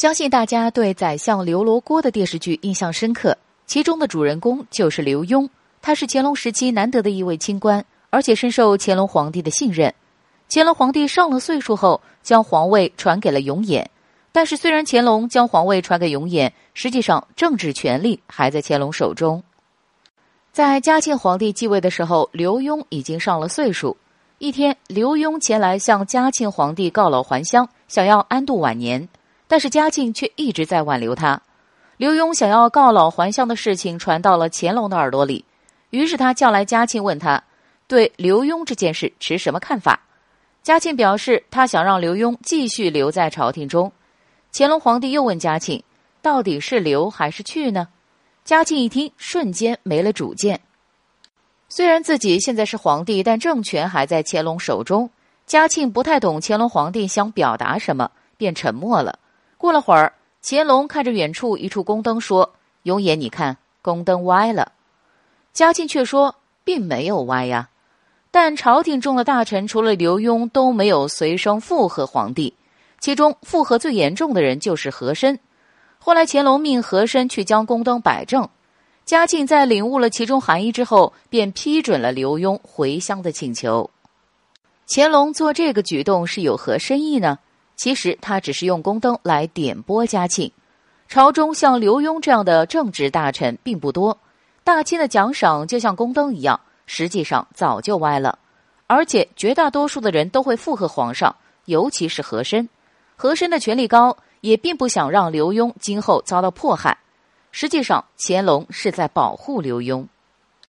相信大家对宰相刘罗锅的电视剧印象深刻，其中的主人公就是刘墉，他是乾隆时期难得的一位清官，而且深受乾隆皇帝的信任。乾隆皇帝上了岁数后，将皇位传给了永琰。但是，虽然乾隆将皇位传给永琰，实际上政治权力还在乾隆手中。在嘉庆皇帝继位的时候，刘墉已经上了岁数。一天，刘墉前来向嘉庆皇帝告老还乡，想要安度晚年。但是嘉庆却一直在挽留他。刘墉想要告老还乡的事情传到了乾隆的耳朵里，于是他叫来嘉庆，问他对刘墉这件事持什么看法。嘉庆表示，他想让刘墉继续留在朝廷中。乾隆皇帝又问嘉庆，到底是留还是去呢？嘉庆一听，瞬间没了主见。虽然自己现在是皇帝，但政权还在乾隆手中。嘉庆不太懂乾隆皇帝想表达什么，便沉默了。过了会儿，乾隆看着远处一处宫灯，说：“永琰，你看，宫灯歪了。”嘉庆却说：“并没有歪呀。”但朝廷中的大臣除了刘墉都没有随声附和皇帝，其中附和最严重的人就是和珅。后来乾隆命和珅去将宫灯摆正，嘉庆在领悟了其中含义之后，便批准了刘墉回乡的请求。乾隆做这个举动是有何深意呢？其实他只是用宫灯来点拨嘉庆。朝中像刘墉这样的正直大臣并不多，大清的奖赏就像宫灯一样，实际上早就歪了。而且绝大多数的人都会附和皇上，尤其是和珅。和珅的权力高，也并不想让刘墉今后遭到迫害。实际上，乾隆是在保护刘墉。